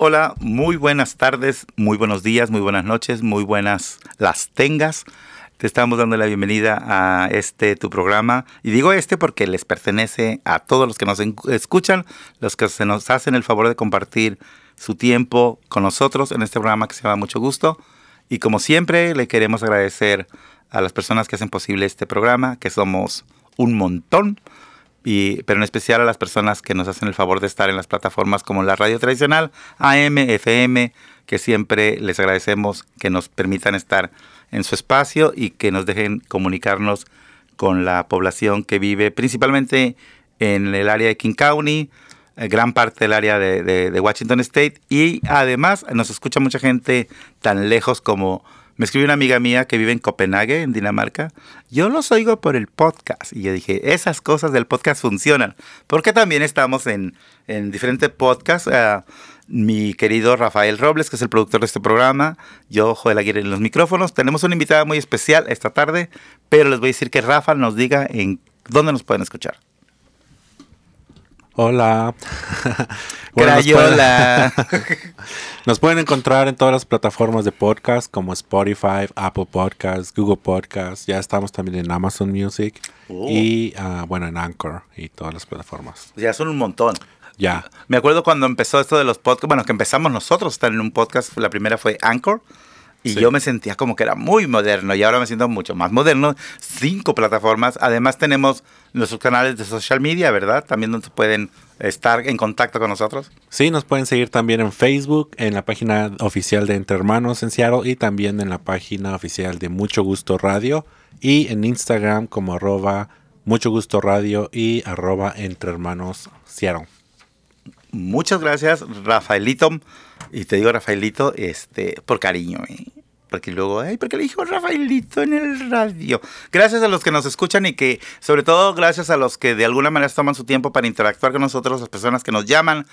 Hola, muy buenas tardes, muy buenos días, muy buenas noches, muy buenas las tengas. Te estamos dando la bienvenida a este tu programa. Y digo este porque les pertenece a todos los que nos escuchan, los que se nos hacen el favor de compartir su tiempo con nosotros en este programa que se llama Mucho Gusto. Y como siempre, le queremos agradecer a las personas que hacen posible este programa, que somos un montón pero en especial a las personas que nos hacen el favor de estar en las plataformas como la radio tradicional, AM, FM, que siempre les agradecemos que nos permitan estar en su espacio y que nos dejen comunicarnos con la población que vive principalmente en el área de King County, eh, gran parte del área de, de Washington State. Y además nos escucha mucha gente tan lejos como me escribió una amiga mía que vive en Copenhague, en Dinamarca. Yo los oigo por el podcast. Y yo dije, esas cosas del podcast funcionan. Porque también estamos en, en diferentes podcasts. Uh, mi querido Rafael Robles, que es el productor de este programa, yo, Joel Aguirre, en los micrófonos. Tenemos una invitada muy especial esta tarde, pero les voy a decir que Rafa nos diga en dónde nos pueden escuchar. Hola. Crayola. Nos pueden, encontrar en todas las plataformas de podcast como Spotify, Apple Podcasts, Google Podcasts. Ya estamos también en Amazon Music oh. y, ah, bueno, en Anchor y todas las plataformas. Ya son un montón. Ya. Me acuerdo cuando empezó esto de los podcasts, bueno, que empezamos nosotros a estar en un podcast, la primera fue Anchor. Y yo me sentía como que era muy moderno y ahora me siento mucho más moderno. Cinco plataformas. Además tenemos nuestros canales de social media, ¿verdad? También donde pueden estar en contacto con nosotros. Sí, nos pueden seguir también en Facebook, en la página oficial de Entre Hermanos en Seattle y también en la página oficial de Mucho Gusto Radio y en Instagram como arroba Mucho Gusto Radio y arroba Entre Hermanos Seattle. Muchas gracias, Rafaelito. Y te digo Rafaelito este, por cariño. ¿eh? Porque luego, ay, porque le dijo Rafaelito en el radio. Gracias a los que nos escuchan y que, sobre todo, gracias a los que de alguna manera toman su tiempo para interactuar con nosotros, las personas que nos llaman,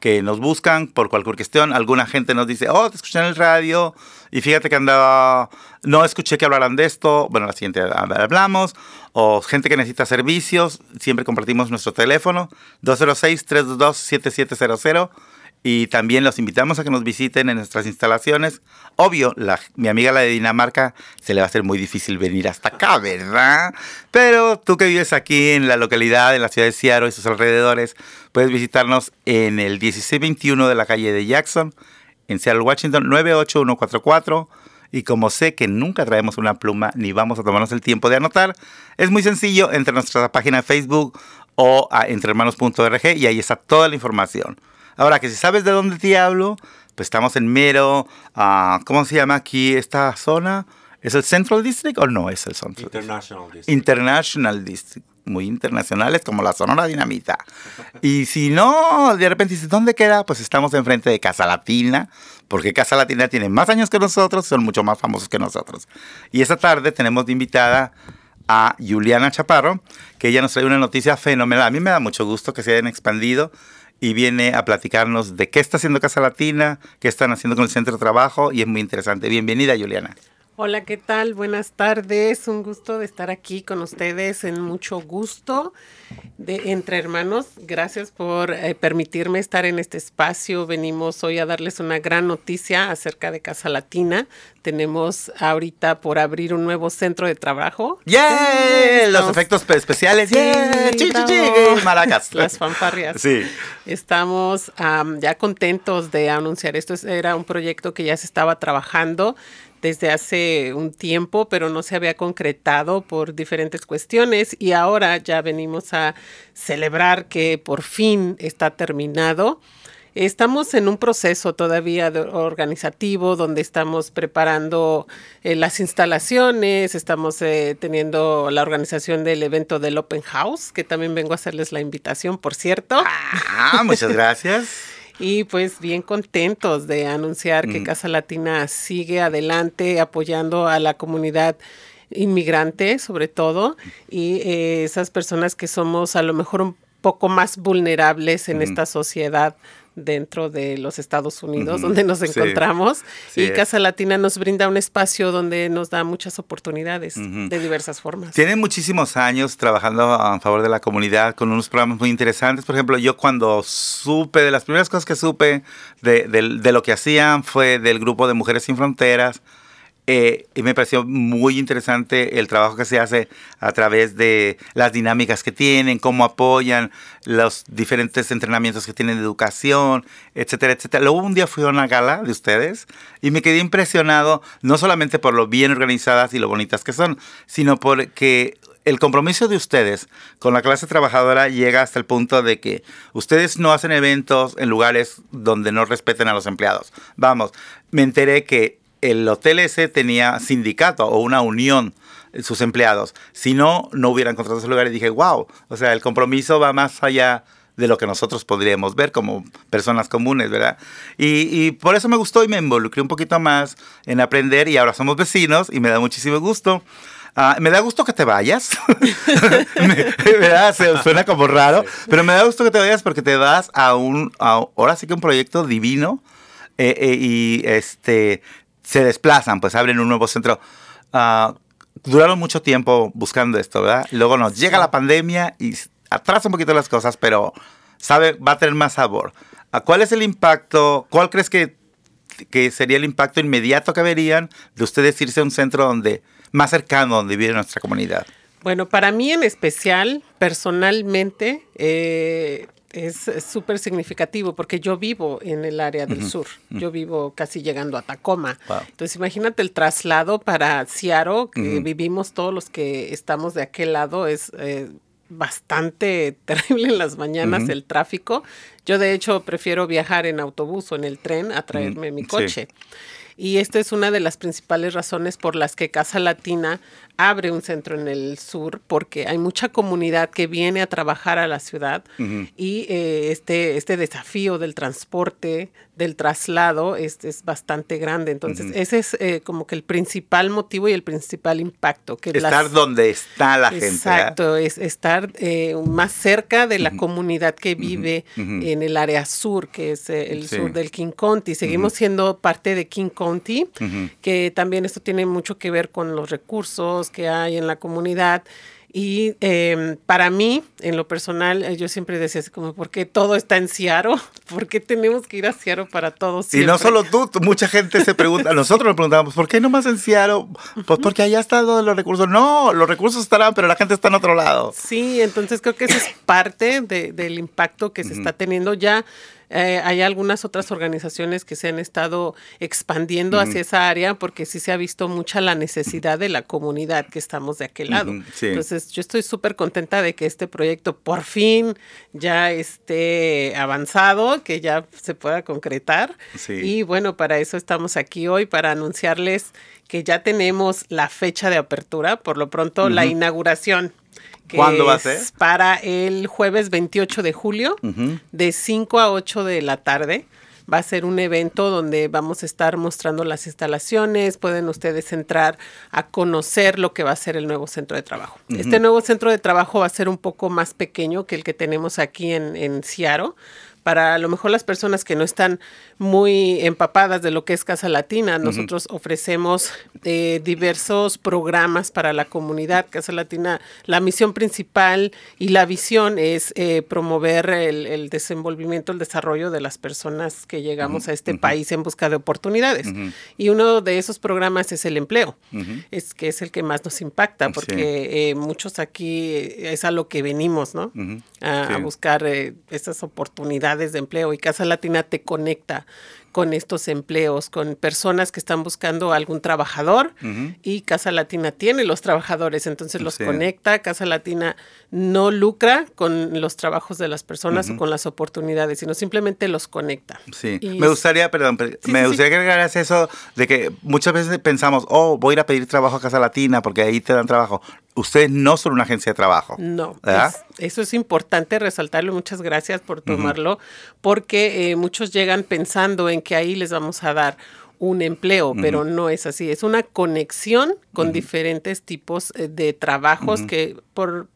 que nos buscan por cualquier cuestión. Alguna gente nos dice, oh, te escuché en el radio y fíjate que andaba, no escuché que hablaran de esto. Bueno, la siguiente hablamos. O gente que necesita servicios, siempre compartimos nuestro teléfono, 206-322-7700 y también los invitamos a que nos visiten en nuestras instalaciones. Obvio, mi amiga la de Dinamarca se le va a hacer muy difícil venir hasta acá, ¿verdad? Pero tú que vives aquí en la localidad, en la ciudad de Seattle y sus alrededores, puedes visitarnos en el 1621 de la calle de Jackson, en Seattle, Washington, 98144. Y como sé que nunca traemos una pluma ni vamos a tomarnos el tiempo de anotar, es muy sencillo entre nuestra página de Facebook o a entrehermanos.org y ahí está toda la información. Ahora, que si sabes de dónde te hablo, pues estamos en mero, uh, ¿cómo se llama aquí esta zona? ¿Es el Central District o no es el Central International District? International District. Muy internacionales como la Sonora Dinamita. y si no, de repente dices, ¿dónde queda? Pues estamos enfrente de Casa Latina, porque Casa Latina tiene más años que nosotros, son mucho más famosos que nosotros. Y esta tarde tenemos de invitada a Juliana Chaparro, que ella nos trae una noticia fenomenal. A mí me da mucho gusto que se hayan expandido y viene a platicarnos de qué está haciendo Casa Latina, qué están haciendo con el centro de trabajo y es muy interesante. Bienvenida, Juliana. Hola, ¿qué tal? Buenas tardes. Un gusto de estar aquí con ustedes en mucho gusto de Entre Hermanos. Gracias por eh, permitirme estar en este espacio. Venimos hoy a darles una gran noticia acerca de Casa Latina. Tenemos ahorita por abrir un nuevo centro de trabajo. ¡Yeah! Los efectos especiales. ¡Yeah! Maracas. Las fanfarrias. Sí. Estamos ya contentos de anunciar esto. Era un proyecto que ya se estaba trabajando desde hace un tiempo, pero no se había concretado por diferentes cuestiones y ahora ya venimos a celebrar que por fin está terminado. Estamos en un proceso todavía organizativo donde estamos preparando eh, las instalaciones, estamos eh, teniendo la organización del evento del Open House, que también vengo a hacerles la invitación, por cierto. Ah, muchas gracias. Y pues bien contentos de anunciar que mm. Casa Latina sigue adelante apoyando a la comunidad inmigrante sobre todo y eh, esas personas que somos a lo mejor un poco más vulnerables en mm. esta sociedad dentro de los Estados Unidos, donde nos encontramos. y Casa Latina nos brinda un espacio donde nos da muchas oportunidades de diversas formas. Tienen muchísimos años trabajando a favor de la comunidad con unos programas muy interesantes. Por ejemplo, yo cuando supe, de las primeras cosas que supe de, de lo que hacían fue del grupo de Mujeres Sin Fronteras eh, y me pareció muy interesante el trabajo que se hace a través de las dinámicas que tienen, cómo apoyan los diferentes entrenamientos que tienen de educación, etcétera, etcétera. Luego un día fui a una gala de ustedes y me quedé impresionado no solamente por lo bien organizadas y lo bonitas que son, sino porque el compromiso de ustedes con la clase trabajadora llega hasta el punto de que ustedes no hacen eventos en lugares donde no respeten a los empleados. Vamos, me enteré que el hotel ese tenía sindicato o una unión sus empleados. Si no, no hubieran encontrado ese lugar y dije, wow, o sea, el compromiso va más allá de lo que nosotros podríamos ver como personas comunes, ¿verdad? Y, por eso me gustó y me involucré un poquito más en aprender y ahora somos vecinos y me da muchísimo gusto. Ah, me da gusto que te vayas. ¿verdad? Se, suena como raro, pero me da gusto que te vayas porque te das a un, ahora sí que un proyecto divino eh, eh, y este se desplazan, pues abren un nuevo centro. Ah, duraron mucho tiempo buscando esto, ¿verdad? Luego nos llega la pandemia y atrasa un poquito las cosas, pero sabe, va a tener más sabor. Ah, ¿Cuál es el impacto? ¿Cuál crees que, que sería el impacto inmediato que verían de ustedes irse a un centro donde más cercano donde vive nuestra comunidad? Bueno, para mí en especial, personalmente, eh, es súper significativo porque yo vivo en el área del sur. Yo vivo casi llegando a Tacoma. Entonces, imagínate el traslado para Seattle, que vivimos todos los que estamos de aquel lado, es eh, bastante terrible en las mañanas el tráfico. Yo, de hecho, prefiero viajar en autobús o en el tren a traerme mi coche. Y esta es una de las principales razones por las que Casa Latina abre un centro en el sur, porque hay mucha comunidad que viene a trabajar a la ciudad y eh, este, este desafío del transporte, del traslado, es, es bastante grande. Entonces, ese es eh, como que el principal motivo y el principal impacto. Que estar donde está la gente. Exacto, es estar eh, más cerca de la comunidad que vive en el área sur, que es el sur del King County. Seguimos siendo parte de King County, que también esto tiene mucho que ver con los recursos que hay en la comunidad. Y em, para mí, en lo personal, eh, yo siempre decía así como, ¿por qué todo está en Ciaro? ¿Por qué tenemos que ir a Ciaro para todo Y no solo tú, mucha gente se pregunta, nosotros nos preguntamos, ¿por qué no más en Ciaro? Pues porque allá están todos los recursos. No, los recursos estarán, pero la gente está en otro lado. Sí, entonces creo que eso es parte del impacto que se está teniendo ya. Eh, hay algunas otras organizaciones que se han estado expandiendo hacia esa área porque sí se ha visto mucha la necesidad de la comunidad que estamos de aquel lado. Entonces, yo estoy súper contenta de que este proyecto por fin ya esté avanzado, que ya se pueda concretar. Y bueno, para eso estamos aquí hoy, para anunciarles que ya tenemos la fecha de apertura, por lo pronto la inauguración ¿Cuándo va a ser? Para el jueves 28 de julio, de 5 a 8 de la tarde. Va a ser un evento donde vamos a estar mostrando las instalaciones, pueden ustedes entrar a conocer lo que va a ser el nuevo centro de trabajo. Este nuevo centro de trabajo va a ser un poco más pequeño que el que tenemos aquí en, en Ciaro para a lo mejor las personas que no están muy empapadas de lo que es Casa Latina, nosotros ofrecemos eh, diversos programas para la comunidad. Casa Latina, la misión principal y la visión es eh, promover el, desenvolvimiento, el desarrollo de las personas que llegamos a este país en busca de oportunidades. Y uno de esos programas es el empleo, es que es el que más nos impacta, porque eh, muchos aquí es a lo que venimos, ¿no? A, a buscar estas oportunidades de empleo. Y Casa Latina te conecta con estos empleos, con personas que están buscando algún trabajador y Casa Latina tiene los trabajadores, entonces los conecta. Casa Latina no lucra con los trabajos de las personas o con las oportunidades, sino simplemente los conecta. Sí, me gustaría, perdón, me gustaría agregar eso de que muchas veces pensamos, oh, voy a ir a pedir trabajo a Casa Latina porque ahí te dan trabajo ustedes no son una agencia de trabajo. No, eso es importante resaltarlo. Muchas gracias por tomarlo, porque eh, muchos llegan pensando en que ahí les vamos a dar un empleo, pero no es así. Es una conexión con diferentes tipos eh, de trabajos que por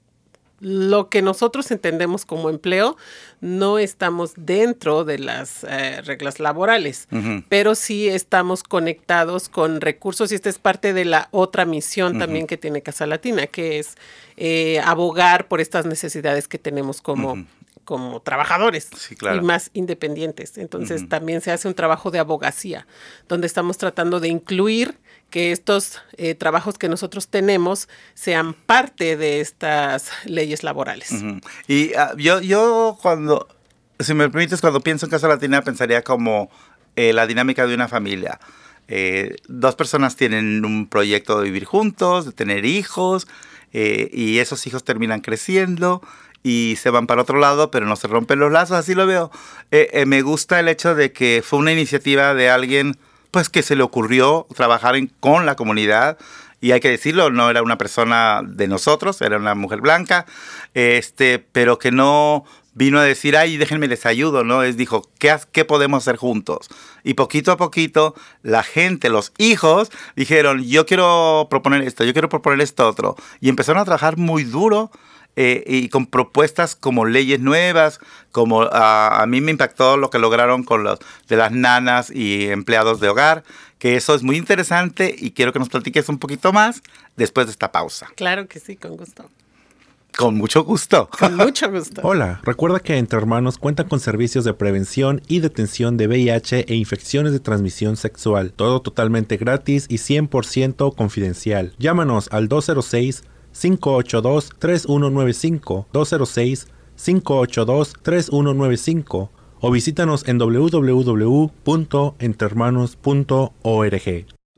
lo que nosotros entendemos como empleo, no estamos dentro de las eh, reglas laborales, pero sí estamos conectados con recursos y esta es parte de la otra misión también que tiene Casa Latina, que es eh, abogar por estas necesidades que tenemos como, como trabajadores y más independientes. Entonces también se hace un trabajo de abogacía, donde estamos tratando de incluir que estos eh, trabajos que nosotros tenemos sean parte de estas leyes laborales. Y ah, yo, yo cuando, si me permites, cuando pienso en Casa Latina, pensaría como eh, la dinámica de una familia. Eh, dos personas tienen un proyecto de vivir juntos, de tener hijos, y esos hijos terminan creciendo y se van para otro lado, pero no se rompen los lazos, así lo veo. me gusta el hecho de que fue una iniciativa de alguien pues que se le ocurrió trabajar con la comunidad y hay que decirlo, no era una persona de nosotros, era una mujer blanca, este, pero que no vino a decir, ay, déjenme les ayudo, ¿no? Es dijo, ¿qué, ¿qué podemos hacer juntos? Y poquito a poquito, la gente, los hijos, dijeron, yo quiero proponer esto, yo quiero proponer esto otro. Y empezaron a trabajar muy duro eh, y con propuestas como leyes nuevas, como a mí me impactó lo que lograron con los de las nanas y empleados de hogar, que eso es muy interesante y quiero que nos platiques un poquito más después de esta pausa. Claro que sí, con gusto. Con mucho gusto. Con mucho gusto. Hola, recuerda que Entre Hermanos cuenta con servicios de prevención y detención de VIH e infecciones de transmisión sexual. Todo totalmente gratis y 100% confidencial. Llámanos al 206 582-3195 206-582-3195 o visítanos en www.entermanos.org.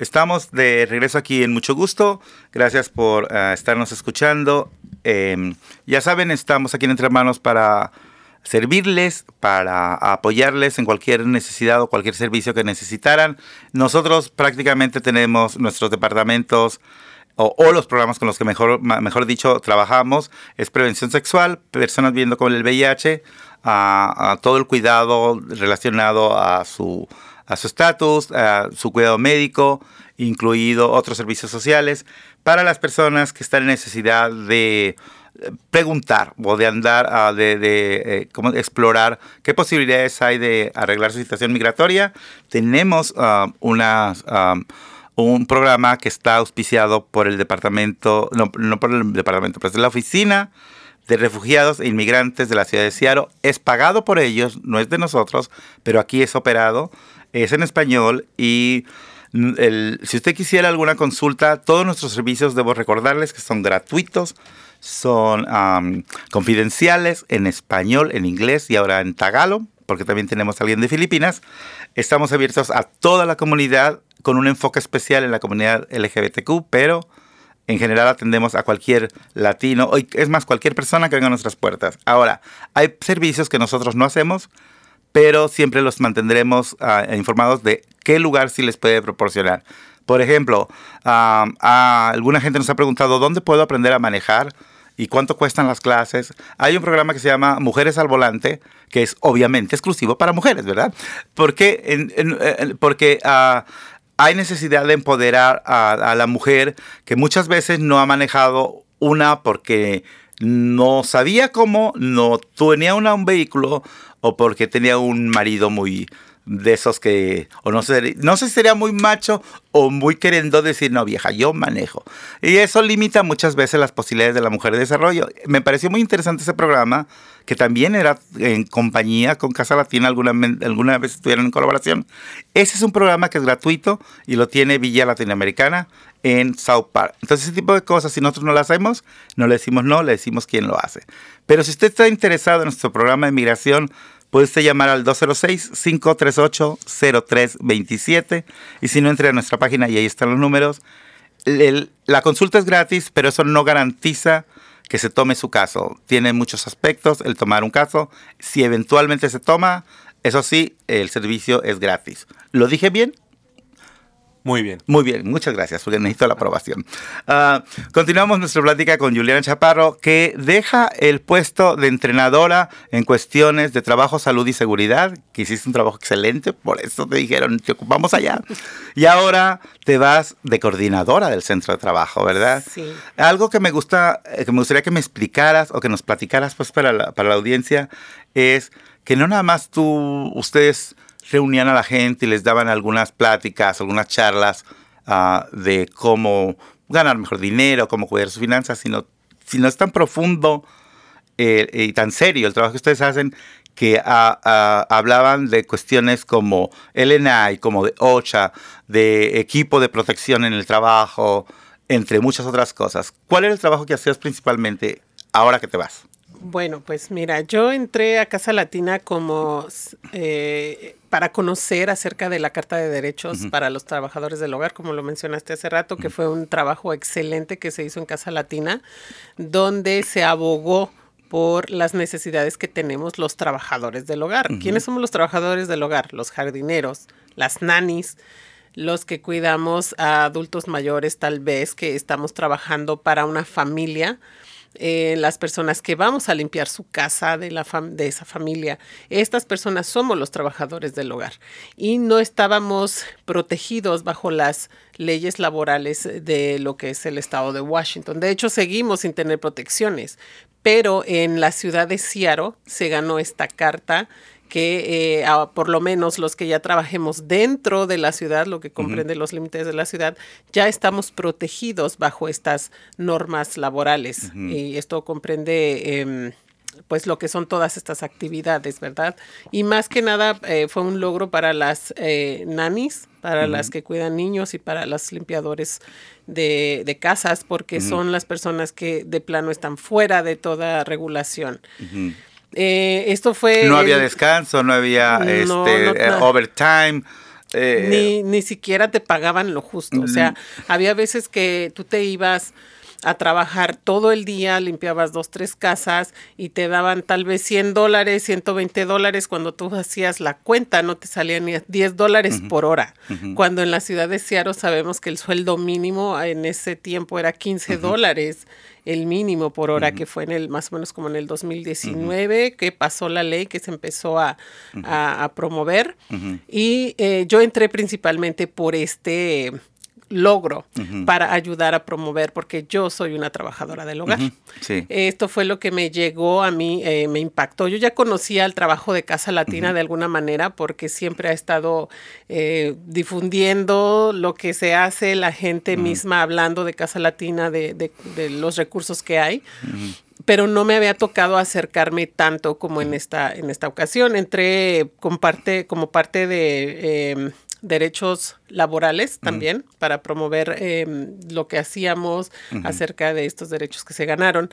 Estamos de regreso aquí en mucho gusto. Gracias por eh, estarnos escuchando. Em, ya saben, estamos aquí en Entre Manos para servirles, para apoyarles en cualquier necesidad o cualquier servicio que necesitaran. Nosotros prácticamente tenemos nuestros departamentos o, los programas con los que mejor, mejor dicho trabajamos. Es prevención sexual, personas viendo con el VIH, a todo el cuidado relacionado a su a su estatus, a su cuidado médico, incluido otros servicios sociales, para las personas que están en necesidad de eh, preguntar o de andar, de, de eh, explorar qué posibilidades hay de arreglar su situación migratoria. Tenemos ah, ah, un programa que está auspiciado por el departamento, no, no por el departamento, pero es la oficina de refugiados e inmigrantes de la ciudad de Seattle. Es pagado por ellos, no es de nosotros, pero aquí es operado es en español y si usted quisiera alguna consulta, todos nuestros servicios debo recordarles que son gratuitos, son confidenciales en español, en inglés y ahora en tagalo, porque también tenemos a alguien de Filipinas. Estamos abiertos a toda la comunidad con un enfoque especial en la comunidad LGBTQ, pero en general atendemos a cualquier latino, es más, cualquier persona que venga a nuestras puertas. Ahora, hay servicios que nosotros no hacemos, pero siempre los mantendremos ah, informados de qué lugar sí les puede proporcionar. Por ejemplo, alguna gente nos ha preguntado dónde puedo aprender a manejar y cuánto cuestan las clases. Hay un programa que se llama Mujeres al Volante, que es obviamente exclusivo para mujeres, ¿verdad? Porque, porque ah, hay necesidad de empoderar a, a la mujer que muchas veces no ha manejado una porque no sabía cómo, no tenía un vehículo o porque tenía un marido muy de esos que, o no sé, no sé si sería muy macho o muy queriendo decir, no vieja, yo manejo. Y eso limita muchas veces las posibilidades de la mujer de desarrollo. Me pareció muy interesante ese programa, que también era en compañía con Casa Latina, alguna, alguna vez estuvieron en colaboración. Ese es un programa que es gratuito y lo tiene Villa Latinoamericana en South Park. Entonces, ese tipo de cosas, si nosotros no lo hacemos, no le decimos no, le decimos quién lo hace. Pero si usted está interesado en nuestro programa de migración, puede usted llamar al 206-538-0327 y si no, entre a nuestra página y ahí están los números. la consulta es gratis, pero eso no garantiza que se tome su caso. Tiene muchos aspectos el tomar un caso. Si eventualmente se toma, eso sí, el servicio es gratis. ¿Lo dije bien? Muy bien. Muy bien, muchas gracias, porque necesito la aprobación. Ah, continuamos nuestra plática con Juliana Chaparro, que deja el puesto de entrenadora en cuestiones de trabajo, salud y seguridad, que hiciste un trabajo excelente, por eso te dijeron, te ocupamos allá. Y ahora te vas de coordinadora del centro de trabajo, ¿verdad? Sí. Algo que me gusta, eh, que me gustaría que me explicaras o que nos platicaras pues para la, para la audiencia es que no nada más tú, ustedes reunían a la gente y les daban algunas pláticas, algunas charlas uh, de cómo ganar mejor dinero, cómo cuidar sus finanzas, sino, sino es tan profundo eh, y tan serio el trabajo que ustedes hacen que uh, hablaban de cuestiones como LNI, como de OCHA, de equipo de protección en el trabajo, entre muchas otras cosas. ¿Cuál era el trabajo que hacías principalmente ahora que te vas? Bueno, pues mira, yo entré a Casa Latina como eh, para conocer acerca de la Carta de Derechos uh -huh. para los Trabajadores del Hogar, como lo mencionaste hace rato, que uh -huh. fue un trabajo excelente que se hizo en Casa Latina, donde se abogó por las necesidades que tenemos los trabajadores del hogar. Uh -huh. ¿Quiénes somos los trabajadores del hogar? Los jardineros, las nannies, los que cuidamos a adultos mayores tal vez, que estamos trabajando para una familia eh, las personas que vamos a limpiar su casa de, la de esa familia. Estas personas somos los trabajadores del hogar y no estábamos protegidos bajo las leyes laborales de lo que es el estado de Washington. De hecho, seguimos sin tener protecciones, pero en la ciudad de Seattle se ganó esta carta que eh, a, por lo menos los que ya trabajemos dentro de la ciudad, lo que comprende uh -huh. los límites de la ciudad, ya estamos protegidos bajo estas normas laborales. Uh -huh. Y esto comprende... Eh, pues lo que son todas estas actividades, ¿verdad? Y más que nada eh, fue un logro para las eh, nannies, para uh -huh. las que cuidan niños y para los limpiadores de, de casas, porque uh -huh. son las personas que de plano están fuera de toda regulación. Eh, esto fue. No había descanso, no había no, este, no, eh, overtime. Eh, ni, ni siquiera te pagaban lo justo. O sea, había veces que tú te ibas a trabajar todo el día, limpiabas dos, tres casas y te daban tal vez 100 dólares, 120 dólares. Cuando tú hacías la cuenta, no te salían ni 10 dólares uh -huh. por hora. Uh -huh. Cuando en la ciudad de Seattle sabemos que el sueldo mínimo en ese tiempo era 15 uh -huh. dólares el mínimo por hora, uh -huh. que fue en el más o menos como en el 2019, uh -huh. que pasó la ley que se empezó a, uh -huh. a, a promover. Y eh, yo entré principalmente por este logro uh -huh. para ayudar a promover, porque yo soy una trabajadora del hogar. Uh -huh. sí. Esto fue lo que me llegó a mí, eh, me impactó. Yo ya conocía el trabajo de Casa Latina uh -huh. de alguna manera, porque siempre ha estado eh, difundiendo lo que se hace, la gente misma hablando de Casa Latina, de, de, de los recursos que hay pero no me había tocado acercarme tanto como en esta, en esta ocasión. Entré con parte, como parte de eh, derechos laborales también uh -huh. para promover eh, lo que hacíamos uh -huh. acerca de estos derechos que se ganaron.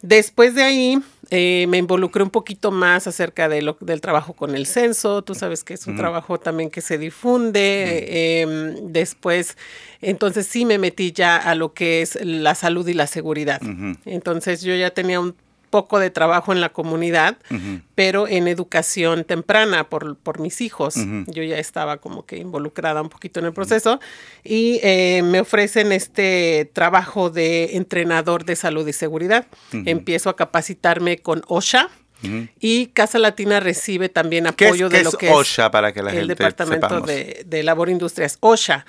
Después de ahí eh, me involucré un poquito más acerca de lo, del trabajo con el censo. Tú sabes que es un uh -huh. trabajo también que se difunde. Eh, después, entonces sí me metí ya a lo que es la salud y la seguridad. Entonces yo ya tenía un poco de trabajo en la comunidad, uh -huh. pero en educación temprana por, por mis hijos. Uh -huh. Yo ya estaba como que involucrada un poquito en el proceso uh -huh. y eh, me ofrecen este trabajo de entrenador de salud y seguridad. Empiezo a capacitarme con OSHA. Y Casa Latina recibe también apoyo ¿Qué de es, lo que OSHA es para que la el gente Departamento de, de, Labor e Industrias. OSHA.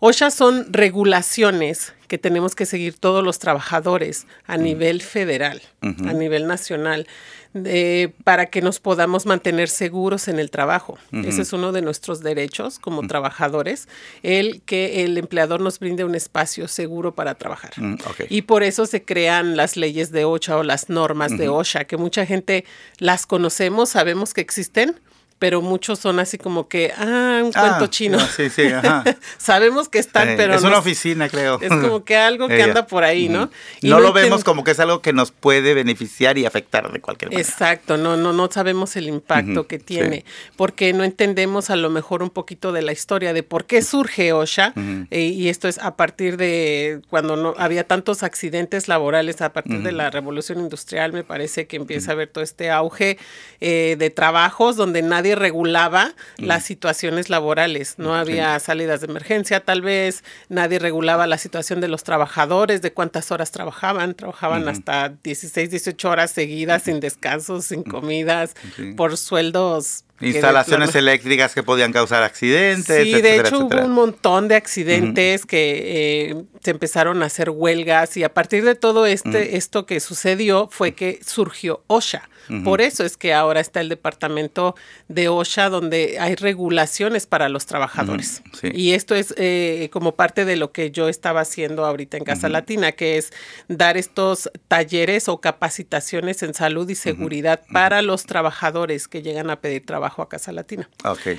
OSHA son regulaciones que tenemos que seguir todos los trabajadores a nivel federal, uh -huh. a nivel nacional, de, para que nos podamos mantener seguros en el trabajo. Uh -huh. Ese es uno de nuestros derechos como trabajadores, el que el empleador nos brinde un espacio seguro para trabajar. Okay. Y por eso se crean las leyes de OSHA o las normas de OSHA, que mucha gente las conocemos, sabemos que existen, pero muchos son así como que, ah, un cuento Ah, chino. Sí, sí, ajá. Sabemos que están, Eh, pero es no una oficina, creo. es como que algo que anda por ahí, ¿no? Y no, lo vemos como que es algo que nos puede beneficiar y afectar de cualquier manera. Exacto, no, no, no sabemos el impacto que sí. tiene, porque no entendemos a lo mejor un poquito de la historia de por qué surge OSHA, eh, y esto es a partir de cuando no había tantos accidentes laborales, a partir de la revolución industrial, me parece que empieza a haber todo este auge eh, de trabajos donde nadie regulaba las situaciones laborales, no había salidas de emergencia, tal vez nadie regulaba la situación de los trabajadores, de cuántas horas trabajaban, trabajaban hasta 16, 18 horas seguidas sin descansos, sin comidas, Sí. por sueldos. Instalaciones eléctricas que podían causar accidentes. Sí, de hecho etcétera. hubo un montón de accidentes que eh, se empezaron a hacer huelgas y a partir de todo este esto que sucedió fue que surgió OSHA. Por eso es que ahora está el departamento de OSHA donde hay regulaciones para los trabajadores. Sí. Y esto es eh, como parte de lo que yo estaba haciendo ahorita en Casa Latina, que es dar estos talleres o capacitaciones en salud y seguridad para los trabajadores que llegan a pedir trabajo a Casa Latina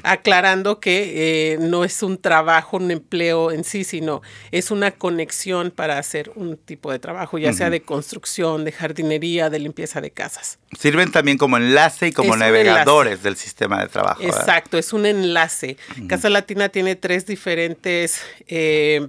aclarando que eh, no es un trabajo, un empleo en sí, sino es una conexión para hacer un tipo de trabajo, ya sea de construcción, de jardinería, de limpieza de casas. Sirven también como enlace y como Es navegadores del sistema de trabajo. ¿verdad? Exacto, es un enlace. Casa Latina tiene tres diferentes eh,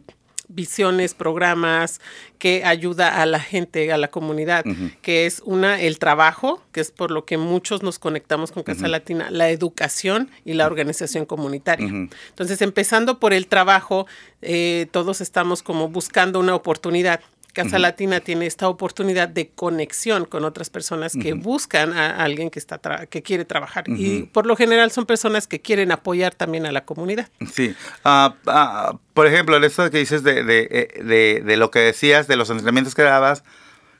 visiones, programas que ayuda a la gente, a la comunidad, que es una, el trabajo, que es por lo que muchos nos conectamos con Casa Latina, la educación y la organización comunitaria. Entonces, empezando por el trabajo, eh, todos estamos como buscando una oportunidad. Casa Latina tiene esta oportunidad de conexión con otras personas que buscan a alguien que está tra- que quiere trabajar y por lo general son personas que quieren apoyar también a la comunidad. Sí. Ah, ah, por ejemplo, en esto que dices de, de, eh, de- de lo que decías, de los entrenamientos que dabas,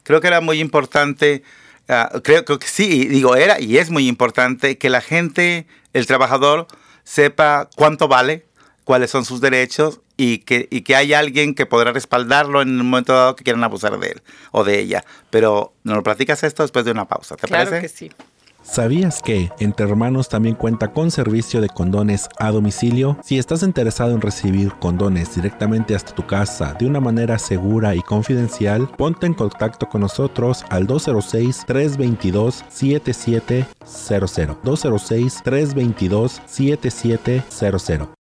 creo que era muy importante, ah, creo, creo que sí, y digo, era y es muy importante que la gente, el trabajador, sepa cuánto vale, cuáles son sus derechos y que, y que hay alguien que podrá respaldarlo en un momento dado que quieran abusar de él o de ella. Pero nos lo platicas esto después de una pausa, ¿te claro parece? que sí. ¿Sabías que Entre Hermanos también cuenta con servicio de condones a domicilio? Si estás interesado en recibir condones directamente hasta tu casa de una manera segura y confidencial, ponte en contacto con nosotros al 206-322-7700. 206-322-7700.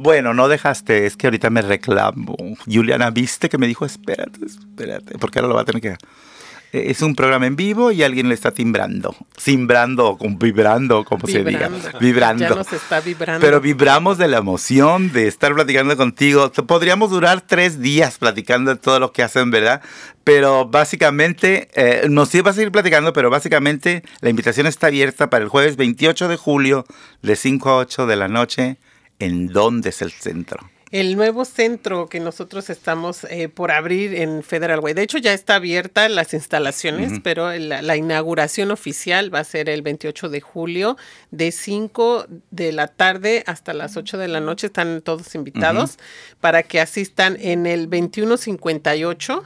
Bueno, no dejaste, es que ahorita me reclamo. Juliana, ¿viste que me dijo espérate, espérate? Porque ahora lo va a tener que... Es un programa en vivo y alguien le está timbrando. Simbrando, vibrando, como se diga. Vibrando. Ya nos está vibrando. Pero vibramos de la emoción de estar platicando contigo. Podríamos durar tres días platicando de todo lo que hacen, ¿verdad? Pero básicamente, eh, nos va a seguir platicando, pero básicamente la invitación está abierta para el jueves 28 de julio de 5 a 8 de la noche. ¿En dónde es el centro? El nuevo centro que nosotros estamos eh, por abrir en Federal Way. De hecho, ya está abierta las instalaciones, pero la, la inauguración oficial va a ser el 28 de julio, de 5 de la tarde hasta las 8 de la noche. Están todos invitados para que asistan en el 2158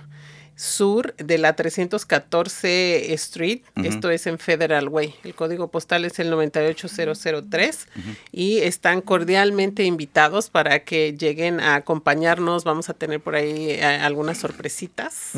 sur de la 314 Street. Esto es en Federal Way. El código postal es el 98003 y están cordialmente invitados para que lleguen a acompañarnos. Vamos a tener por ahí eh, algunas sorpresitas.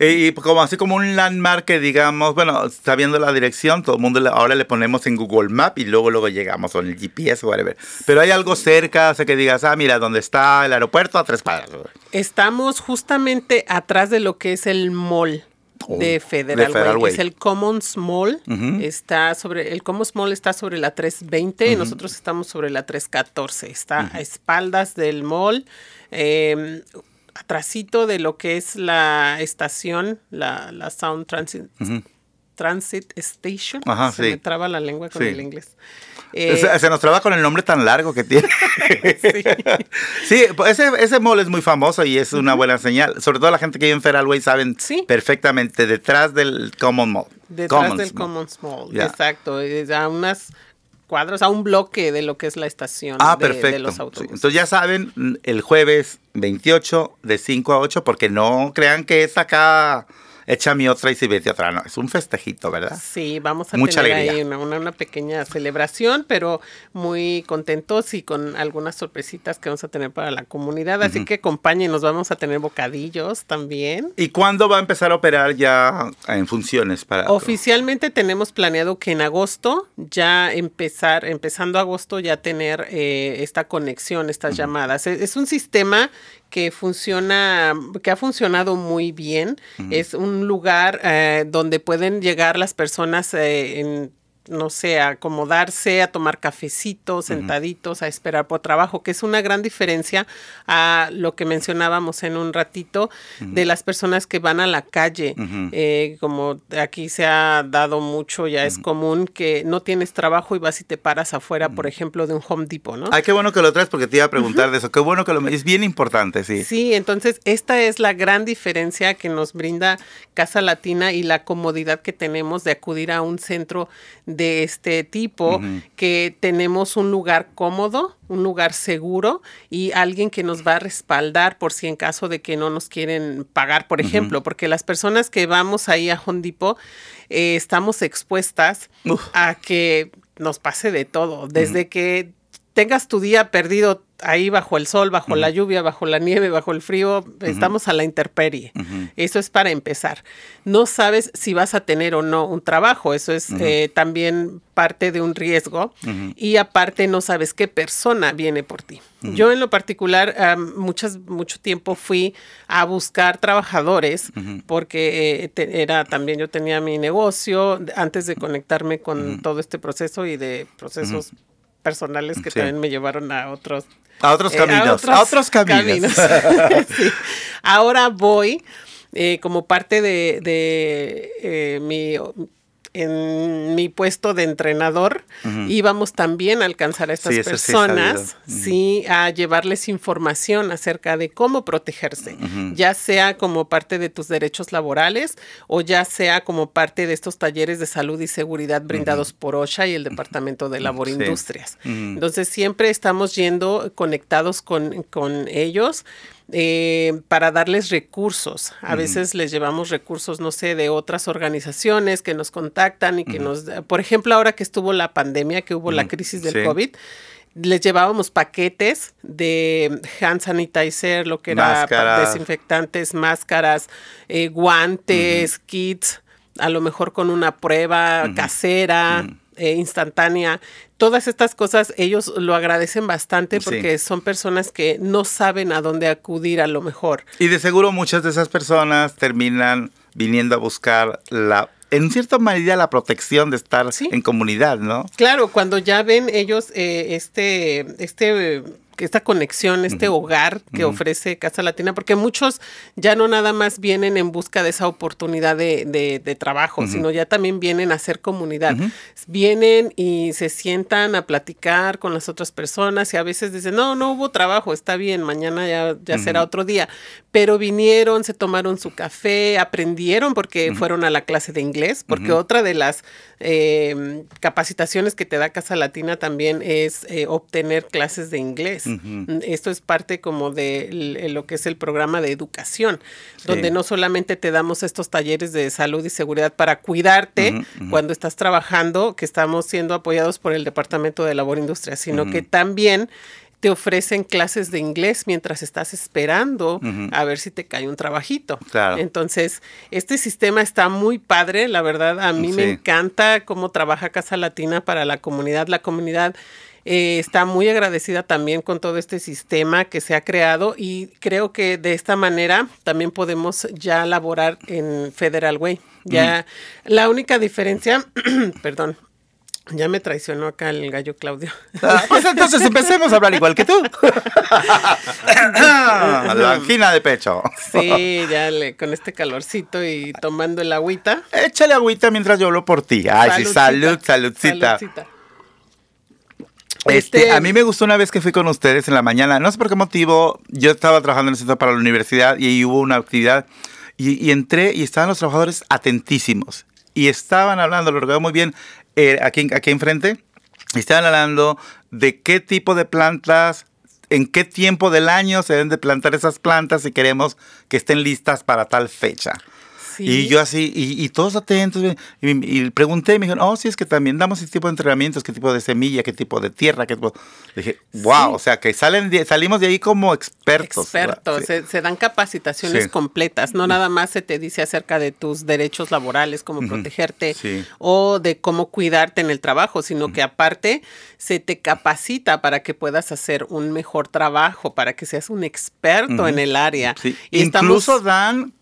Y, y como así como un landmark que digamos, bueno, sabiendo la dirección, todo el mundo le- ahora le ponemos en Google Map y luego luego llegamos o en el GPS o whatever. Pero hay algo cerca, o sea que digas, ah, mira, ¿dónde está el aeropuerto? A tres cuadras. Estamos justamente atrás de lo que es el mall. Oh, De de Federal, Federal Way. Way. Es el Commons Mall. Está sobre, el Commons Mall está sobre la 320 y nosotros estamos sobre la 314. Está a espaldas del mall. eh, atrasito de lo que es la estación, la, la Sound Transit. Transit Station. Ajá, se sí. me traba la lengua con Sí. el inglés. Se, Eh, se nos traba con el nombre tan largo que tiene. sí. Sí, pues ese, ese mall es muy famoso y es una buena señal. Sobre todo la gente que vive en Feralway saben Sí. perfectamente detrás del Common Mall. Detrás Commons del Mall. Commons Mall. Exacto. a unas cuadros, a un bloque de lo que es la estación Ah, de, perfecto. de los Sí, autobuses. Entonces ya saben, el jueves 28 de 5 a 8, porque no crean que es acá echa mi otra y si vete otra. No, es un festejito, ¿verdad? Sí, vamos a Mucha tener alegría. ahí una, una- una pequeña celebración, pero muy contentos y con algunas sorpresitas que vamos a tener para la comunidad. Así que acompáñenos, vamos a tener bocadillos también. ¿Y cuándo va a empezar a operar ya en funciones para Oficialmente tenemos planeado que en agosto ya empezar, empezando agosto ya tener eh, esta conexión, estas llamadas. Es, es un sistema que funciona, que ha funcionado muy bien. Es un lugar eh, donde pueden llegar las personas eh, en no sé, a acomodarse, a tomar cafecitos, sentaditos, a esperar por trabajo, que es una gran diferencia a lo que mencionábamos en un ratito de las personas que van a la calle. Eh, como aquí se ha dado mucho, ya es común que no tienes trabajo y vas y te paras afuera, por ejemplo, de un Home Depot, ¿no? Ay, qué bueno que lo traes porque te iba a preguntar de eso. Qué bueno que lo es bien importante, sí. Sí, entonces esta es la gran diferencia que nos brinda Casa Latina y la comodidad que tenemos de acudir a un centro de este tipo, que tenemos un lugar cómodo, un lugar seguro y alguien que nos va a respaldar por si en caso de que no nos quieren pagar, por ejemplo, porque las personas que vamos ahí a Home Depot eh, estamos expuestas a que nos pase de todo, desde que tengas tu día perdido ahí bajo el sol, bajo la lluvia, bajo la nieve, bajo el frío, estamos a la intemperie. Eso es para empezar. No sabes si vas a tener o no un trabajo, eso es eh, también parte de un riesgo. Y aparte no sabes qué persona viene por ti. Yo en lo particular, am, muchas, mucho tiempo fui a buscar trabajadores porque eh, te- era también, yo tenía mi negocio antes de conectarme con todo este proceso y de procesos personales que Sí. también me llevaron a otros A otros eh, caminos, a otros, caminos. Sí. Ahora voy eh, como parte de, de, eh, mi en mi puesto de entrenador íbamos también a alcanzar a estas Sí, sí personas, sí, a llevarles información acerca de cómo protegerse, ya sea como parte de tus derechos laborales o ya sea como parte de estos talleres de salud y seguridad brindados por OSHA y el Departamento de Labor e. Industrias. Entonces siempre estamos yendo conectados con, con ellos eh, para darles recursos. A veces les llevamos recursos, no sé, de otras organizaciones que nos contactan y que nos, por ejemplo, ahora que estuvo la pandemia, que hubo la crisis del Sí. COVID. Les llevábamos paquetes de hand sanitizer, lo que era desinfectantes, máscaras, eh, guantes, kits, a lo mejor con una prueba casera, eh, instantánea. Todas estas cosas ellos lo agradecen bastante Sí. porque son personas que no saben a dónde acudir a lo mejor. Y de seguro muchas de esas personas terminan viniendo a buscar la, en cierta medida, la protección de estar Sí. en comunidad, ¿no? Claro, cuando ya ven ellos eh, este, este, esta conexión, este hogar que ofrece Casa Latina, porque muchos ya no nada más vienen en busca de esa oportunidad de, de- de trabajo, sino ya también vienen a hacer comunidad. Vienen y se sientan a platicar con las otras personas y a veces dicen, no, no hubo trabajo, está bien, mañana ya, ya será otro día. Pero vinieron, se tomaron su café, aprendieron porque fueron a la clase de inglés, porque otra de las eh, capacitaciones que te da Casa Latina también es eh, obtener clases de inglés. Mm, Esto es parte como de l- lo que es el programa de educación, donde no solamente te damos estos talleres de salud y seguridad para cuidarte cuando estás trabajando, que estamos siendo apoyados por el Departamento de Labor e Industria, sino que también te ofrecen clases de inglés mientras estás esperando a ver si te cae un trabajito. Claro. Entonces, este sistema está muy padre, la verdad, a mí me encanta cómo trabaja Casa Latina para la comunidad. La comunidad eh, está muy agradecida también con todo este sistema que se ha creado y creo que de esta manera también podemos ya laborar en Federal Way. Ya la única diferencia, perdón, Ya me traicionó acá el gallo Claudio. Ah, pues entonces empecemos a hablar igual que tú. La angina de pecho. Sí, ya le, con este calorcito y tomando el agüita. Échale agüita mientras yo hablo por ti. Ay, sí, salud, saludcita. Saludcita. Este, Este- a mí me gustó una vez que fui con ustedes en la mañana, no sé por qué motivo, yo estaba trabajando en el centro para la universidad y ahí hubo una actividad y, entré y estaban los trabajadores atentísimos y estaban hablando, lo recuerdo muy bien, eh, aquí, aquí enfrente, estaban hablando de qué tipo de plantas, en qué tiempo del año se deben de plantar esas plantas si queremos que estén listas para tal fecha. Sí. Y yo así, y, y todos atentos, y, y pregunté y me dijeron, oh, sí, es que también damos ese tipo de entrenamientos, qué tipo de semilla, qué tipo de tierra, qué tipo... Dije, wow, Sí. o sea, que salen de- salimos de ahí como expertos. Expertos, Sí. se, se dan capacitaciones completas, no nada más se te dice acerca de tus derechos laborales, cómo protegerte o de cómo cuidarte en el trabajo, sino que aparte se te capacita para que puedas hacer un mejor trabajo, para que seas un experto en el área. Sí. Y Incluso estamos- dan,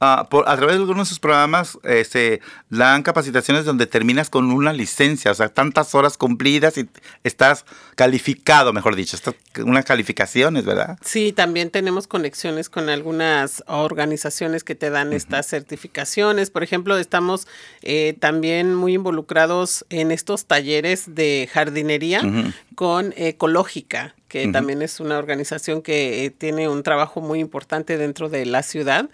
ah, por, a través de algunos de sus programas, este, dan capacitaciones donde terminas con una licencia, o sea, tantas horas cumplidas y estás calificado, mejor dicho, estás, unas calificaciones, ¿verdad? Sí, también tenemos conexiones con algunas organizaciones que te dan estas certificaciones. Por ejemplo, estamos eh, también muy involucrados en estos talleres de jardinería con Ecológica, que también es una organización que eh, tiene un trabajo muy importante dentro de la ciudad.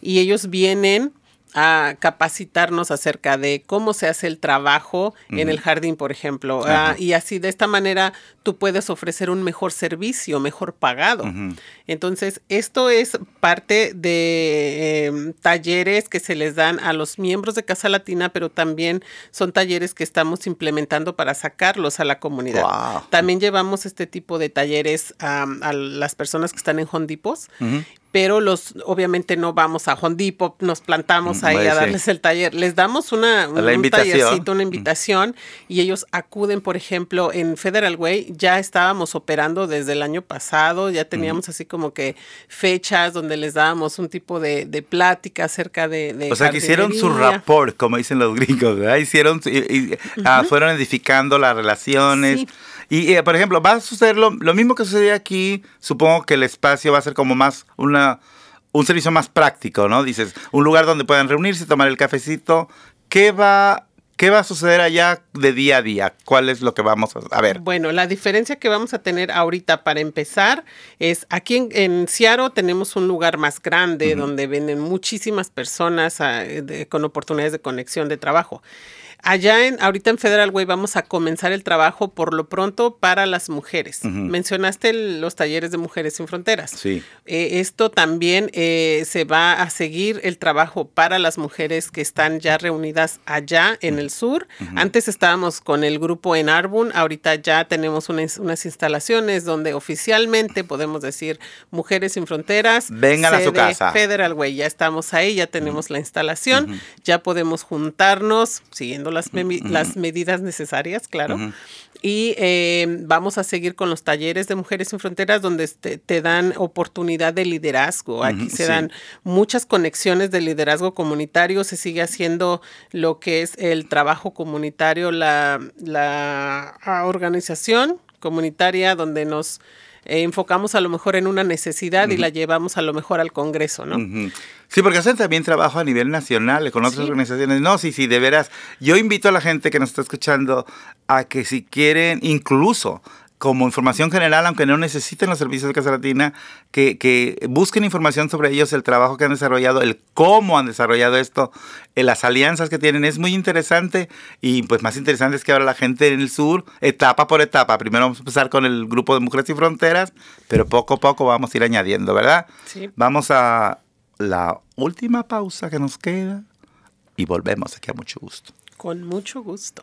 Y ellos vienen a capacitarnos acerca de cómo se hace el trabajo en el jardín, por ejemplo. Ah, y así de esta manera tú puedes ofrecer un mejor servicio, mejor pagado. Entonces, esto es parte de em, talleres que se les dan a los miembros de Casa Latina, pero también son talleres que estamos implementando para sacarlos a la comunidad. Wow. También llevamos este tipo de talleres a las personas que están en Hondipos. Pero los, obviamente no vamos a Hondipo, nos plantamos Mm, ahí a darles el taller. Les damos una, un, tallercito, una invitación, y ellos acuden, por ejemplo, en Federal Way, ya estábamos operando desde el año pasado, ya teníamos así como que fechas donde les dábamos un tipo de, de plática acerca de, de O sea, que hicieron su rapport, como dicen los gringos, ¿verdad? Hicieron, y, ah, fueron edificando las relaciones. Sí. Y, eh, por ejemplo, va a suceder lo, lo mismo que sucede aquí. Supongo que el espacio va a ser como más una un servicio más práctico, ¿no? Dices, un lugar donde puedan reunirse, tomar el cafecito. ¿Qué va, qué va a suceder allá de día a día? ¿Cuál es lo que vamos a, ver? Bueno, la diferencia que vamos a tener ahorita para empezar es aquí en, en Seattle tenemos un lugar más grande donde vienen muchísimas personas ah, de- con oportunidades de conexión de trabajo. Allá en, ahorita en Federal Way vamos a comenzar el trabajo por lo pronto para las mujeres. Mencionaste el- los talleres de Mujeres sin Fronteras. Sí. Eh, esto también eh, se va a seguir el trabajo para las mujeres que están ya reunidas allá en el sur. Antes estábamos con el grupo en Arbun, ahorita ya tenemos unas, unas instalaciones donde oficialmente podemos decir Mujeres sin Fronteras. Vengan a su casa. Federal Way, ya estamos ahí, ya tenemos la instalación, ya podemos juntarnos siguiendo las, memi- las medidas necesarias, claro. Y eh, vamos a seguir con los talleres de Mujeres sin Fronteras donde te, te dan oportunidad de liderazgo. Aquí se sí. dan muchas conexiones de liderazgo comunitario, se sigue haciendo lo que es el trabajo comunitario, la, la ah, organización comunitaria donde nos eh, enfocamos a lo mejor en una necesidad y la llevamos a lo mejor al Congreso, ¿no? Sí, porque hacen también trabajo a nivel nacional con otras Sí. organizaciones. No, sí, sí, de veras. Yo invito a la gente que nos está escuchando a que si quieren, incluso como información general, aunque no necesiten los servicios de Casa Latina, que, que busquen información sobre ellos, el trabajo que han desarrollado, el cómo han desarrollado esto, eh, las alianzas que tienen. Es muy interesante y pues más interesante es que ahora la gente en el sur, etapa por etapa, primero vamos a empezar con el grupo de Mujeres y Fronteras, pero poco a poco vamos a ir añadiendo, ¿verdad? Sí. Vamos a la última pausa que nos queda y volvemos aquí a mucho gusto. Con mucho gusto.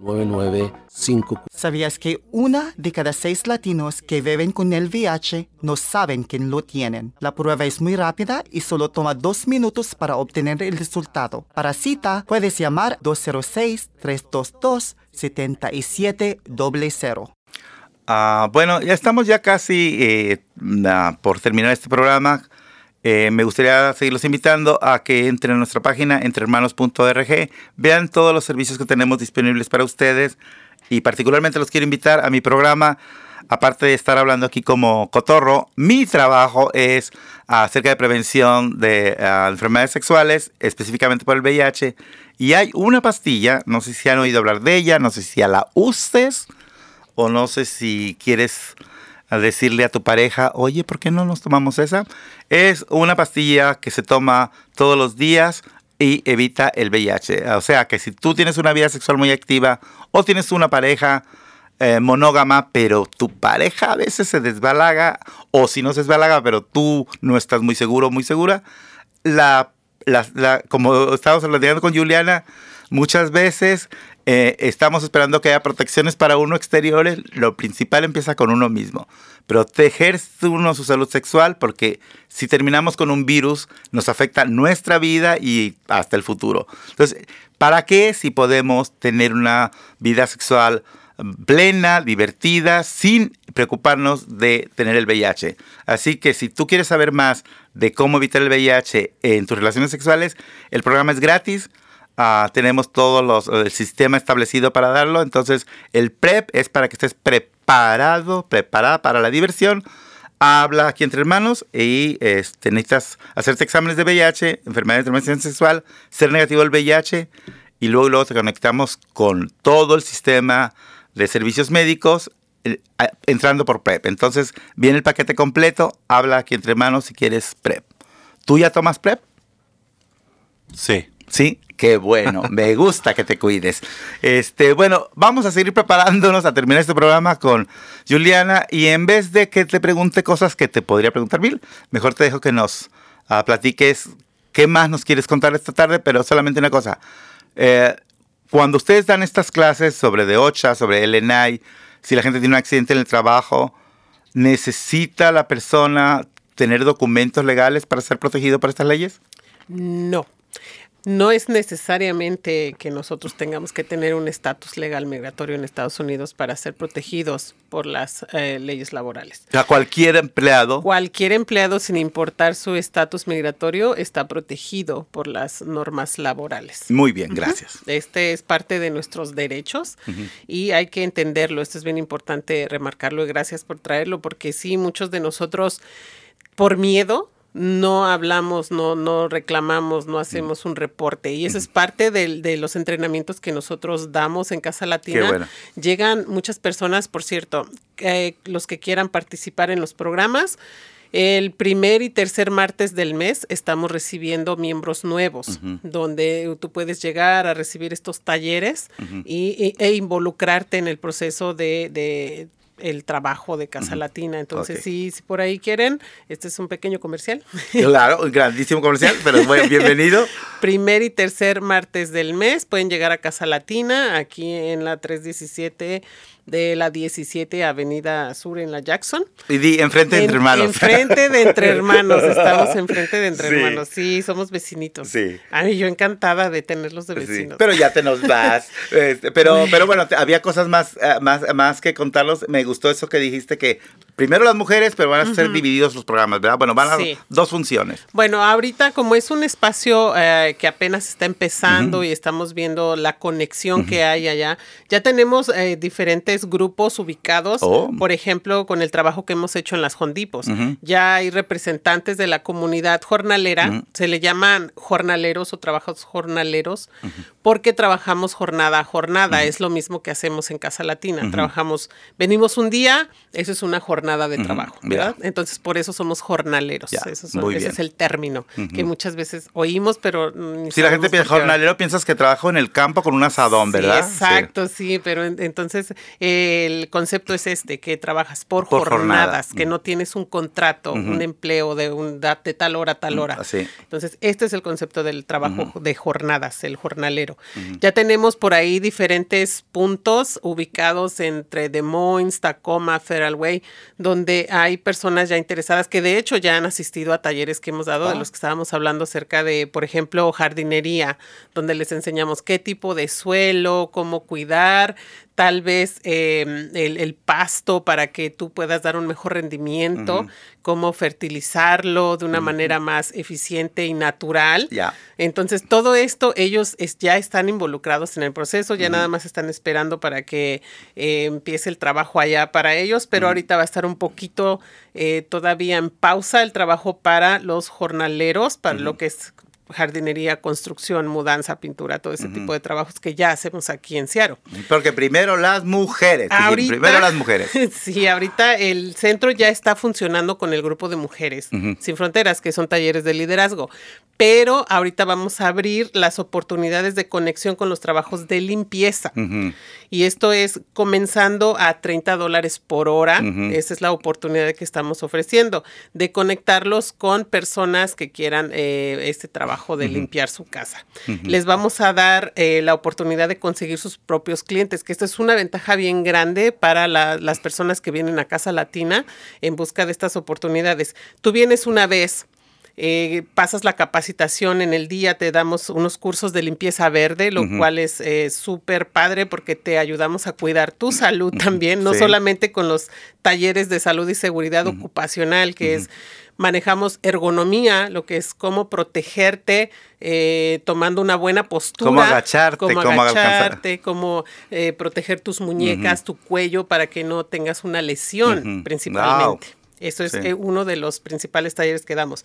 206-335-9954. ¿Sabías que una de cada seis latinos que viven con el VIH no saben que lo tienen? La prueba es muy rápida y solo toma dos minutos para obtener el resultado. Para cita, puedes llamar 206-322-7700. Ah, bueno, ya estamos ya casi eh, por terminar este programa. Eh, me gustaría seguirlos invitando a que entren a nuestra página entrehermanos.org, vean todos los servicios que tenemos disponibles para ustedes y particularmente los quiero invitar a mi programa. Aparte de estar hablando aquí como cotorro, mi trabajo es acerca de prevención de ah, enfermedades sexuales, específicamente por el VIH. Y hay una pastilla, no sé si han oído hablar de ella, no sé si ya la uses o no sé si quieres a decirle a tu pareja, oye, ¿por qué no nos tomamos esa? Es una pastilla que se toma todos los días y evita el VIH. O sea que si tú tienes una vida sexual muy activa o tienes una pareja eh, monógama, pero tu pareja a veces se desbalaga, o si no se desbalaga, pero tú no estás muy seguro, muy segura, la, la- la- como estábamos hablando con Juliana, muchas veces eh, estamos esperando que haya protecciones para uno exteriores. Lo principal empieza con uno mismo. Proteger uno su salud sexual porque si terminamos con un virus nos afecta nuestra vida y hasta el futuro. Entonces, ¿para qué si podemos tener una vida sexual plena, divertida, sin preocuparnos de tener el VIH. Así que si tú quieres saber más de cómo evitar el VIH en tus relaciones sexuales, el programa es gratis. Ah, tenemos todo los, el sistema establecido para darlo. Entonces, el PrEP es para que estés preparado, preparada para la diversión. Habla aquí entre hermanos y este, necesitas hacerte exámenes de VIH, enfermedades de transmisión sexual, ser negativo al VIH y luego, luego te conectamos con todo el sistema de servicios médicos entrando por PrEP. Entonces, viene el paquete completo, habla aquí entre hermanos si quieres PrEP. ¿Tú ya tomas PrEP? Sí. Sí, qué bueno. Me gusta que te cuides. Este, bueno, vamos a seguir preparándonos a terminar este programa con Juliana y en vez de que te pregunte cosas que te podría preguntar Bill, mejor te dejo que nos ah, platiques qué más nos quieres contar esta tarde, pero solamente una cosa. Eh, cuando ustedes dan estas clases sobre DOCHA, sobre LNI, si la gente tiene un accidente en el trabajo, ¿necesita la persona tener documentos legales para ser protegido por estas leyes? No. No es necesariamente que nosotros tengamos que tener un estatus legal migratorio en Estados Unidos para ser protegidos por las eh, leyes laborales. O sea, cualquier empleado. Cualquier empleado, sin importar su estatus migratorio, está protegido por las normas laborales. Muy bien, gracias. Este es parte de nuestros derechos y hay que entenderlo. Esto es bien importante remarcarlo y gracias por traerlo porque sí, muchos de nosotros por miedo no hablamos, no, no reclamamos, no hacemos un reporte. Y eso es parte del- de, los entrenamientos que nosotros damos en Casa Latina. bueno. Llegan muchas personas, por cierto, eh, los que quieran participar en los programas. El primer y tercer martes del mes estamos recibiendo miembros nuevos, donde tú puedes llegar a recibir estos talleres y, y- e involucrarte en el proceso de, de el trabajo de Casa Latina. Entonces, si, si por ahí quieren, este es un pequeño comercial. Claro, un grandísimo comercial, pero bueno, bienvenido. Primer y tercer martes del mes pueden llegar a Casa Latina, aquí en la 317 de la 17 Avenida Sur en la Jackson. Y di enfrente de En- entre hermanos. Enfrente de entre hermanos, estamos enfrente de entre Sí. hermanos. Sí, somos vecinitos. Sí. A mí yo encantada de tenerlos de Sí, vecinos. pero ya te nos vas. Este, pero, pero bueno, había cosas más, eh, más, más que contarlos. Me gustó eso que dijiste que primero las mujeres, pero van a ser divididos los programas, ¿verdad? Bueno, van a Sí. dos funciones. Bueno, ahorita como es un espacio eh, que apenas está empezando y estamos viendo la conexión que hay allá, ya tenemos eh, diferentes grupos ubicados, Oh. por ejemplo, con el trabajo que hemos hecho en las Jondipos. Ujú. Ya hay representantes de la comunidad jornalera, Ujú. se le llaman jornaleros o trabajos jornaleros, porque trabajamos jornada a jornada, es lo mismo que hacemos en Casa Latina, trabajamos, venimos un día, eso es una jornada de trabajo. ¿verdad? Entonces, por eso somos jornaleros. Ya, Esos son- ese bien. es el término que muchas veces oímos, pero... Si la gente piensa jornalero, piensas que trabajo en el campo con un asadón, Sí, ¿verdad? Sí. exacto, sí, pero en- entonces el concepto es este, que trabajas por, Por jornada. jornadas, que no tienes un contrato, un empleo de, un, de tal hora a tal hora. así. Entonces, este es el concepto del trabajo de jornadas, el jornalero. Ya tenemos por ahí diferentes puntos ubicados entre Des Moines, Tacoma, Federal Way, donde hay personas ya interesadas que de hecho ya han asistido a talleres que hemos dado, de los que estábamos hablando acerca de, por ejemplo, jardinería, donde les enseñamos qué tipo de suelo, cómo cuidar, tal vez eh, el, el pasto para que tú puedas dar un mejor rendimiento, cómo fertilizarlo de una manera más eficiente y natural. Ya. Entonces, todo esto, ellos es- ya están involucrados en el proceso, ya nada más están esperando para que eh, empiece el trabajo allá para ellos, pero ahorita va a estar un poquito eh, todavía en pausa el trabajo para los jornaleros, para lo que es jardinería, construcción, mudanza, pintura, todo ese tipo de trabajos que ya hacemos aquí en Seattle. Porque primero las mujeres. Ahorita, Primero las mujeres. Sí, ahorita el centro ya está funcionando con el grupo de mujeres sin fronteras, que son talleres de liderazgo. Pero ahorita vamos a abrir las oportunidades de conexión con los trabajos de limpieza. Y esto es comenzando a 30 dólares por hora. Esa es la oportunidad que estamos ofreciendo, de conectarlos con personas que quieran eh, este trabajo de limpiar su casa. Les vamos a dar eh, la oportunidad de conseguir sus propios clientes, que esto es una ventaja bien grande para la- las personas que vienen a Casa Latina en busca de estas oportunidades. Tú vienes una vez. eh, pasas la capacitación en el día, te damos unos cursos de limpieza verde, lo cual es eh, súper padre porque te ayudamos a cuidar tu salud también, no Sí. solamente con los talleres de salud y seguridad ocupacional, que es manejamos ergonomía, lo que es cómo protegerte eh, tomando una buena postura, Cómo agacharte, cómo agacharte, cómo eh, proteger tus muñecas, tu cuello para que no tengas una lesión principalmente. Eso es Sí. eh, uno de los principales talleres que damos.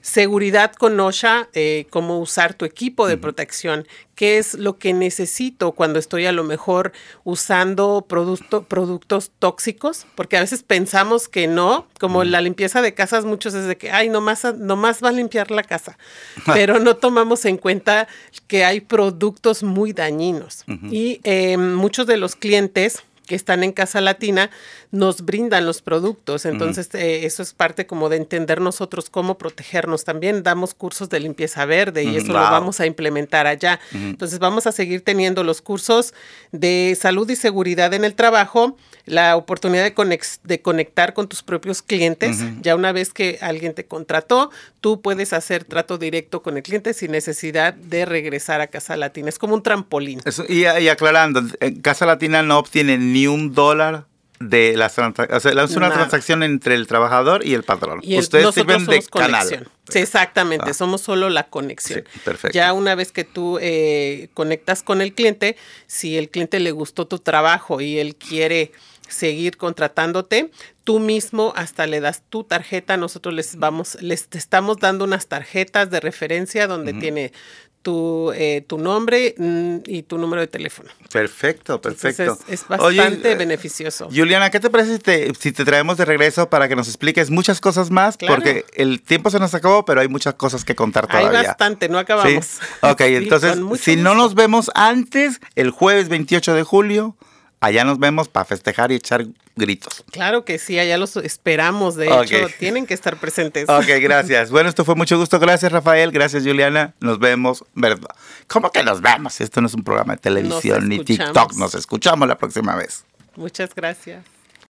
Seguridad con OSHA, eh, cómo usar tu equipo de protección, qué es lo que necesito cuando estoy a lo mejor usando producto, productos tóxicos, porque a veces pensamos que no, como la limpieza de casas, muchos es de que, ay, nomás, nomás va a limpiar la casa, pero no tomamos en cuenta que hay productos muy dañinos. Y eh, muchos de los clientes que están en Casa Latina nos brindan los productos. Entonces, eh, eso es parte como de entender nosotros cómo protegernos. También damos cursos de limpieza verde y eso wow. lo vamos a implementar allá. Entonces, vamos a seguir teniendo los cursos de salud y seguridad en el trabajo, la oportunidad de, conex- de conectar con tus propios clientes. Ya una vez que alguien te contrató, tú puedes hacer trato directo con el cliente sin necesidad de regresar a Casa Latina. Es como un trampolín. Eso, y, y aclarando, en Casa Latina no obtiene ni un dólar de las transacciones. O sea, es una Nada. transacción entre el trabajador y el patrón. Y el- Ustedes sirven de canal. conexión. Sí, exactamente, Ah. somos solo la conexión. Sí, perfecto. Ya una vez que tú eh, conectas con el cliente, si el cliente le gustó tu trabajo y él quiere seguir contratándote, tú mismo hasta le das tu tarjeta, nosotros les vamos, les estamos dando unas tarjetas de referencia donde tiene tu, eh, tu nombre mm, y tu número de teléfono. Perfecto, perfecto. Es, bastante eh, beneficioso. Juliana, ¿qué te parece si te, si te traemos de regreso para que nos expliques muchas cosas más? Claro. Porque el tiempo se nos acabó, pero hay muchas cosas que contar Hay todavía. bastante, no acabamos. ¿Sí? Ok, entonces, si no nos vemos antes, el jueves 28 de julio, allá nos vemos para festejar y echar gritos. Claro que sí, allá los esperamos. De Ok. hecho, tienen que estar presentes. Ok, gracias. Bueno, esto fue mucho gusto. Gracias, Rafael. Gracias, Juliana. Nos vemos. ¿Verdad? ¿Cómo que nos vemos? Esto no es un programa de televisión ni. TikTok. Nos escuchamos la próxima vez. Muchas gracias.